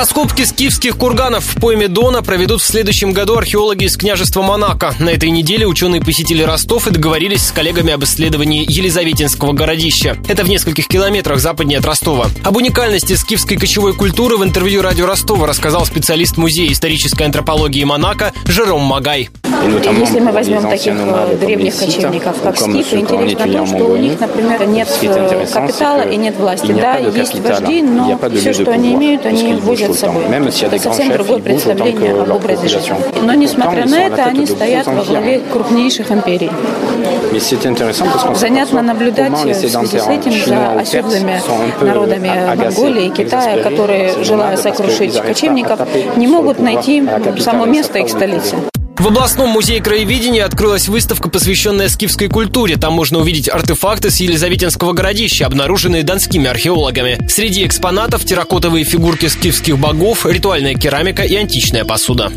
Раскопки скифских курганов в пойме Дона проведут в следующем году археологи из княжества Монако. На этой неделе ученые посетили Ростов и договорились с коллегами об исследовании Елизаветинского городища. Это в нескольких километрах западнее от Ростова. Об уникальности скифской кочевой культуры в интервью радио Ростова рассказал специалист Музея исторической антропологии Монако Жером Магай. Если мы возьмем таких э, древних кочевников, как скифы, интересно то, что у них, например, нет э, капитала и нет власти. Да, есть вожди, но все, что они имеют, они возят с собой. Это совсем другое представление об образе жизни. Но, несмотря на это, они стоят во главе крупнейших империй. Занятно наблюдать в связи с этим за оседлыми народами Монголии и Китая, которые, желая сокрушить кочевников, не могут найти само место их столицы. В областном музее краеведения открылась выставка, посвященная скифской культуре. Там можно увидеть артефакты с Елизаветинского городища, обнаруженные донскими археологами. Среди экспонатов терракотовые фигурки скифских богов, ритуальная керамика и античная посуда.